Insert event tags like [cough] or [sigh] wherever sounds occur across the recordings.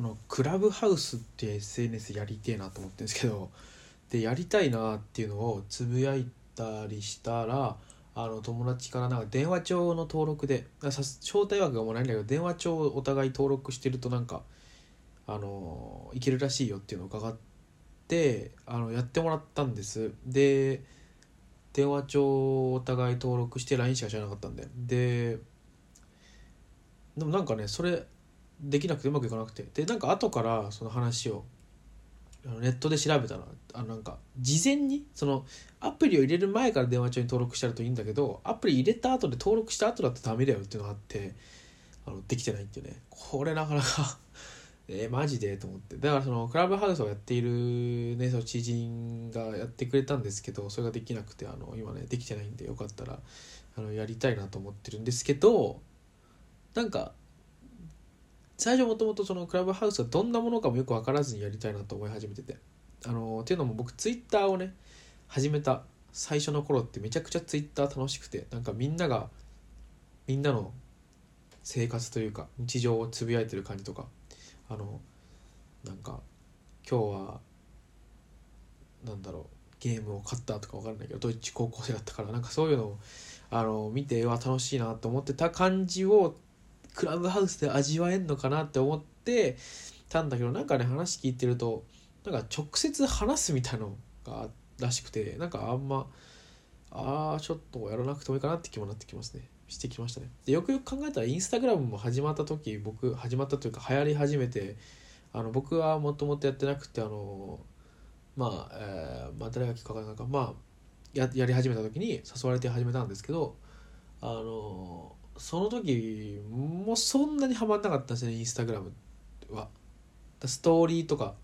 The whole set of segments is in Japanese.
あのクラブハウスって SNS やりてえなと思ってるんですけどでやりたいなっていうのをつぶやいたりしたらあの友達からなんか電話帳の登録で招待枠がもうないんだけど電話帳をお互い登録してるとなんかあのいけるらしいよっていうのを伺ってあのやってもらったんです。で電話帳をお互い登録して LINE しか知らなかったんで。ででもなんかねそれできなくてうまくいかなくて。でなんか後からその話をネットで調べたらあなんか事前にそのアプリを入れる前から電話帳に登録してるといいんだけどアプリ入れた後で登録した後だとダメだよっていうのがあってあのできてないっていうね。これなかなか [laughs] えー、マジでと思って。だからそのクラブハウスをやっているねその知人がやってくれたんですけどそれができなくてあの今ねできてないんでよかったらあのやりたいなと思ってるんですけどなんか最初もともとそのクラブハウスがどんなものかもよく分からずにやりたいなと思い始めてて。あのっていうのも僕ツイッターをね始めた最初の頃ってめちゃくちゃツイッター楽しくてなんかみんながみんなの生活というか日常をつぶやいてる感じとかあのなんか今日はなんだろうゲームを買ったとか分かんないけどドイツ高校生だったからなんかそういうのをあの見ては楽しいなと思ってた感じをクラブハウスで味わえんのかなって思ってたんだけどなんかね話聞いてるとなんか直接話すみたいのがらしくてなんかあんまああちょっとやらなくてもいいかなって気もなってきますね。してきましたね。でよくよく考えたらインスタグラムも始まった時僕始まったというか流行り始めてあの僕はもともとやってなくてあのまあ、えー、まあ誰が聞くか分からないかまあややり始めた時に誘われて始めたんですけどあのその時もそんなにはまんなかったですねインスタグラムは。ストーリーとか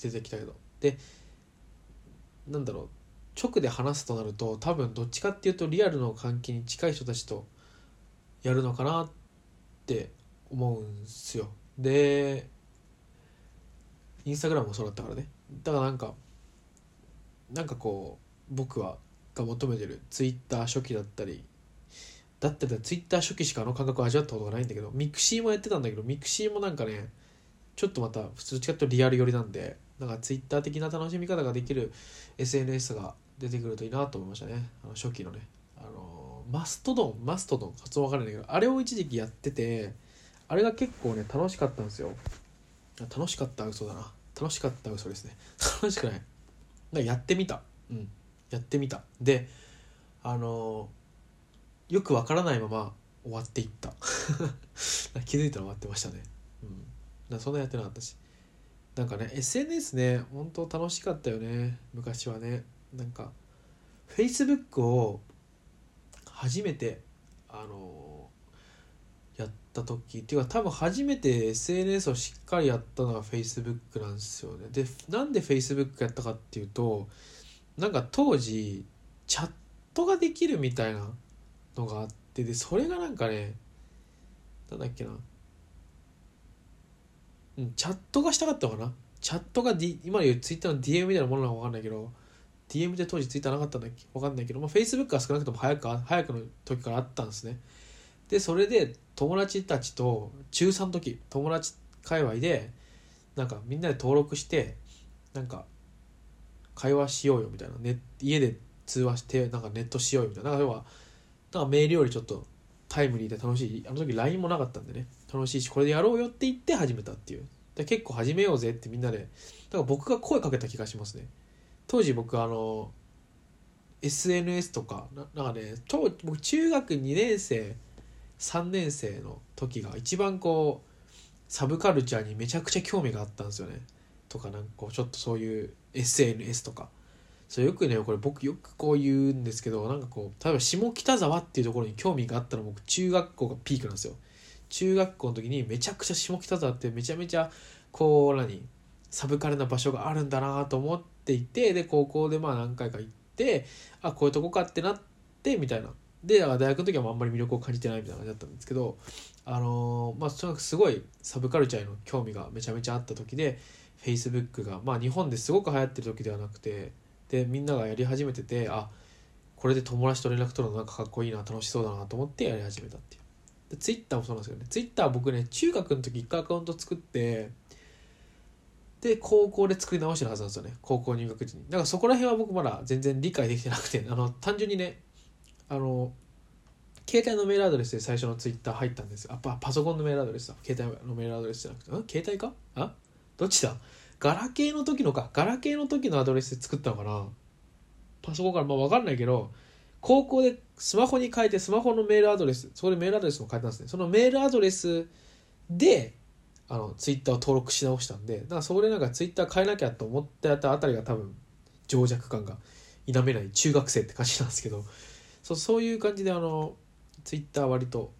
出てきたけど。でなんだろう直で話すとなると多分どっちかっていうとリアルの関係に近い人たちとやるのかなって思うんすよ。でインスタグラムもそうだったからね。だからなんかなんかこう僕はが求めてるツイッター初期だったりだってツイッター初期しかあの感覚を味わったことがないんだけどミクシーもやってたんだけどミクシーもなんかねちょっとまた普通違っとリアル寄りなんでなんかツイッター的な楽しみ方ができる SNS が出てくるといいなと思いましたね。あの初期のね。あのマストドンマストドン発音わからないんだけどあれを一時期やっててあれが結構ね楽しかったんですよ。楽しかった嘘だな。楽しかった嘘ですね。[laughs] 楽しくない。やってみた。うん。やってみた。であのよくわからないまま終わっていった。[laughs] 気づいたら終わってましたね。うん。そんなやってなかったし。なんかね SNS ね本当楽しかったよね。昔はね。なんか Facebook を初めてあのやった時っていうか多分初めて SNS をしっかりやったのが Facebook なんですよね。でなんで Facebook やったかっていうとなんか当時チャットができるみたいなのがあってでそれがなんかねなんだっけな。うんチャットがしたかったのかな。チャットが、D、今言う Twitter の DM みたいなものなのか分かんないけど DM で当時 Twitter なかったんだっけ？分かんないけど、まあ、Facebook は少なくとも早く早くの時からあったんですね。でそれで友達たちと中3の時友達界隈でなんかみんなで登録してなんか会話しようよみたいな、ね、家で通話してなんかネットしようよみたいな。なんか要はなんかメールよりちょっとタイムリーで楽しい。あの時 LINE もなかったんでね。楽しいしこれでやろうよって言って始めたっていう。で結構始めようぜってみんなで。だから僕が声かけた気がしますね。当時僕あの SNS とかななんかね当僕中学2年生3年生の時が一番こうサブカルチャーにめちゃくちゃ興味があったんですよね。とかなんかこうちょっとそういう SNS とか。そうよくねこれ僕よくこう言うんですけどなんかこう例えば下北沢っていうところに興味があったの僕中学校がピークなんですよ。中学校の時にめちゃくちゃ下北沢ってめちゃめちゃこう何サブカルな場所があるんだなと思っていてで高校でまあ何回か行ってあこういうとこかってなってみたいな。で大学の時はあんまり魅力を感じてないみたいな感じだったんですけどあのー、まあとにかくすごいサブカルチャーへの興味がめちゃめちゃあった時で Facebook がまあ日本ですごく流行ってる時ではなくてでみんながやり始めててあこれで友達と連絡取るのなんかかっこいいな楽しそうだなと思ってやり始めたっていう。でツイッターもそうなんですけどね。ツイッター僕ね中学の時一回アカウント作ってで高校で作り直してるはずなんですよね。高校入学時に。だからそこら辺は僕まだ全然理解できてなくてあの単純にねあの携帯のメールアドレスで最初のツイッター入ったんですよ。あパパソコンのメールアドレスだ。携帯のメールアドレスじゃなくてん？携帯か？あ？どっちだ？ガラケーの時のかガラケーの時のアドレスで作ったのかな。パソコンからまあ分かんないけど高校でスマホに変えてスマホのメールアドレスそこでメールアドレスも変えたんですね。そのメールアドレスであのツイッターを登録し直したんでだからそこでなんかツイッター変えなきゃと思ってたあたりが多分情弱感が否めない中学生って感じなんですけど。そうそういう感じであのツイッター割と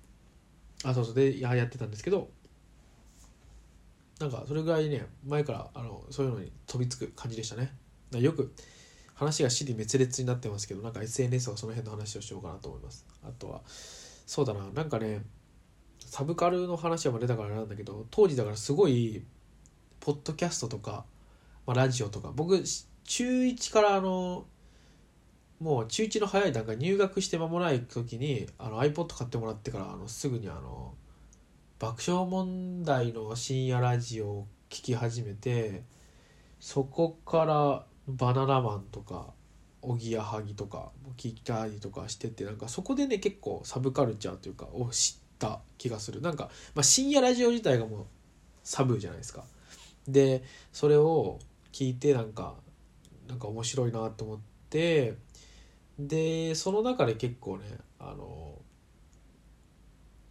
あそうそうでやってたんですけどなんかそれぐらいね前からあのそういうのに飛びつく感じでしたね。よく話が尻滅裂になってますけどなんか SNS はその辺の話をしようかなと思います。あとはそうだななんかねサブカルの話は出たからなんだけど当時だからすごいポッドキャストとか、まあ、ラジオとか僕中1からあのもう中1の早い段階入学して間もない時にあの iPod 買ってもらってからあのすぐにあの爆笑問題の深夜ラジオを聴き始めてそこからバナナマンとかおぎやはぎとか聞いたりとかしててなんかそこでね結構サブカルチャーというかを知った気がする。なんか、まあ、深夜ラジオ自体がもうサブじゃないですか。でそれを聞いてなんかなんか面白いなと思ってでその中で結構ねあの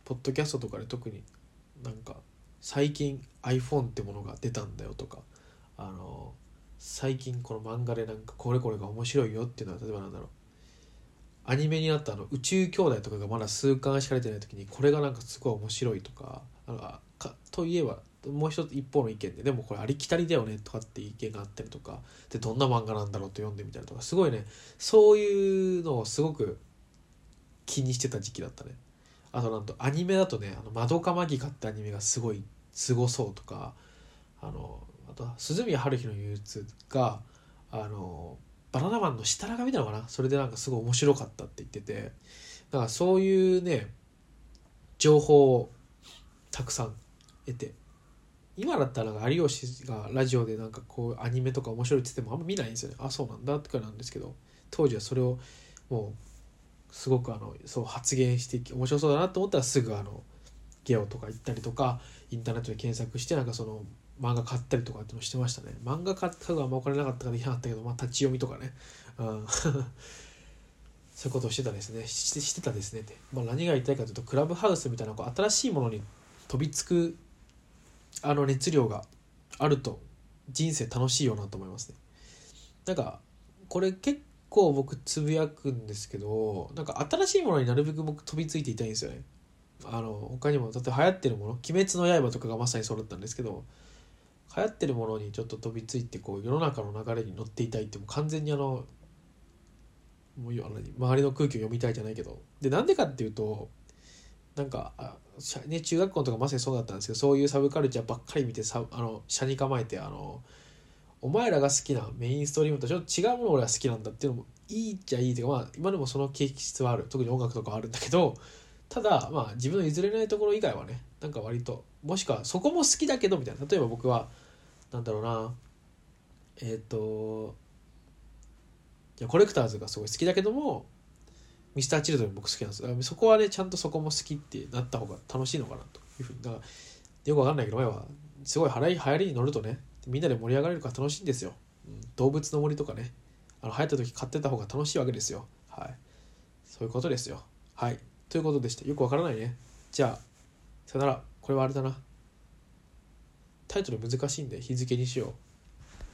ポッドキャストとかで特になんか最近 iPhone ってものが出たんだよとかあの最近この漫画でなんかこれこれが面白いよっていうのは例えばなんだろうアニメになったあの宇宙兄弟とかがまだ数巻しか出てない時にこれがなんかすごい面白いとかなんかかといえばもう一つ一方の意見ででもこれありきたりだよねとかって意見があったりとかでどんな漫画なんだろうと読んでみたりとかすごいねそういうのをすごく気にしてた時期だったね。あとなんとアニメだとね「あのマドカマギカ」ってアニメがすごいすごそうとかあのあと鈴宮春日の憂鬱があのバナナマンの設楽が見たのかな？それでなんかすごい面白かったって言っててだからそういうね情報をたくさん得て今だったら有吉がラジオでなんかこうアニメとか面白いって言ってもあんま見ないんですよね。あそうなんだとかなんですけど当時はそれをもうすごくあのそう発言して面白そうだなと思ったらすぐあのゲオとか行ったりとかインターネットで検索してなんかその漫画買ったりとかってのしてましたね。漫画買ったのはあんまお金なかったからできなかったけど、まあ、立ち読みとかね、うん、[laughs] そういうことをしてたですね。してしてたですねって、まあ、何が言いたいかというとクラブハウスみたいなこう新しいものに飛びつくあの熱量があると人生楽しいよなと思いますね。なんかこれ結構僕つぶやくんですけどなんか新しいものになるべく僕飛びついていたいんですよね。あの他にもだって流行ってるもの「鬼滅の刃」とかがまさにそうだったんですけど流行ってるものにちょっと飛びついてこう世の中の流れに乗っていたいってもう完全にあのもう周りの空気を読みたいじゃないけど。でなんでかっていうとなんかね、中学校とかまさにそうだったんですけどそういうサブカルチャーばっかり見てさあの車に構えてあのお前らが好きなメインストリームとちょっと違うもの俺は好きなんだっていうのもいいっちゃいいっていうか、まあ、今でもその形質はある。特に音楽とかはあるんだけどただまあ自分の譲れないところ以外はねなんか割ともしくはそこも好きだけどみたいな。例えば僕はなんだろうなえっ、ー、といやコレクターズがすごい好きだけどもミスターチルドレン僕好きなんです。そこはねちゃんとそこも好きってなった方が楽しいのかなというふうに。だからよくわかんないけど前はすごい流行りに乗るとねみんなで盛り上がれるか楽しいんですよ、うん、動物の森とかね。あの流行った時買ってた方が楽しいわけですよ。はい。そういうことですよ。はい。ということでしたよくわからないね。じゃあさよなら。これはあれだな。タイトル難しいんで日付にしよう。